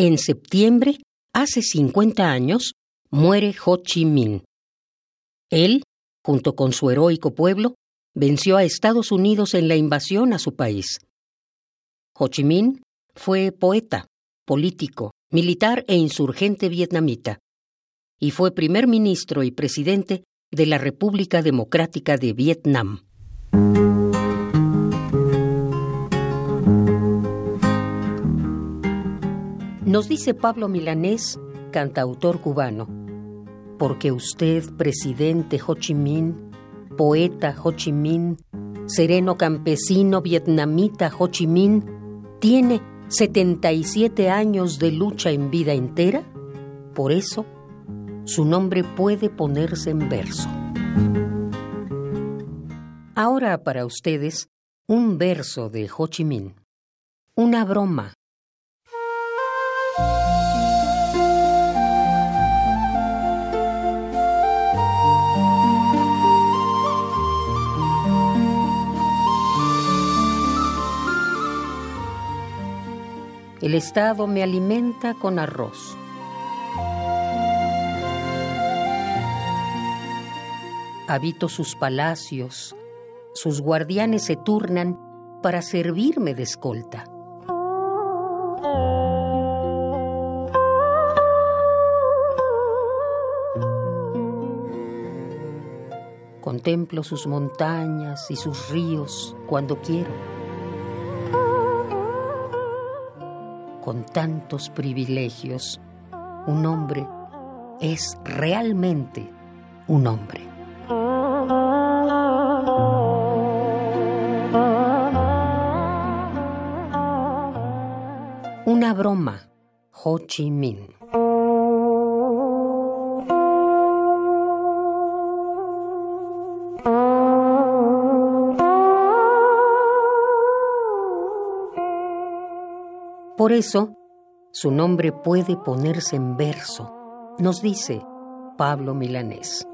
En septiembre, hace 50 años, muere Ho Chi Minh. Él, junto con su heroico pueblo, venció a Estados Unidos en la invasión a su país. Ho Chi Minh fue poeta, político, militar e insurgente vietnamita, y fue primer ministro y presidente de la República Democrática de Vietnam. Nos dice Pablo Milanés, cantautor cubano, porque usted, presidente Ho Chi Minh, poeta Ho Chi Minh, sereno campesino vietnamita Ho Chi Minh, tiene 77 años de lucha en vida entera, por eso su nombre puede ponerse en verso. Ahora para ustedes, un verso de Ho Chi Minh, una broma El Estado me alimenta con arroz. Habito sus palacios, sus guardianes se turnan para servirme de escolta. Contemplo sus montañas y sus ríos cuando quiero. Con tantos privilegios, un hombre es realmente un hombre. Una broma, Ho Chi Minh. Por eso, su nombre puede ponerse en verso, nos dice Pablo Milanés.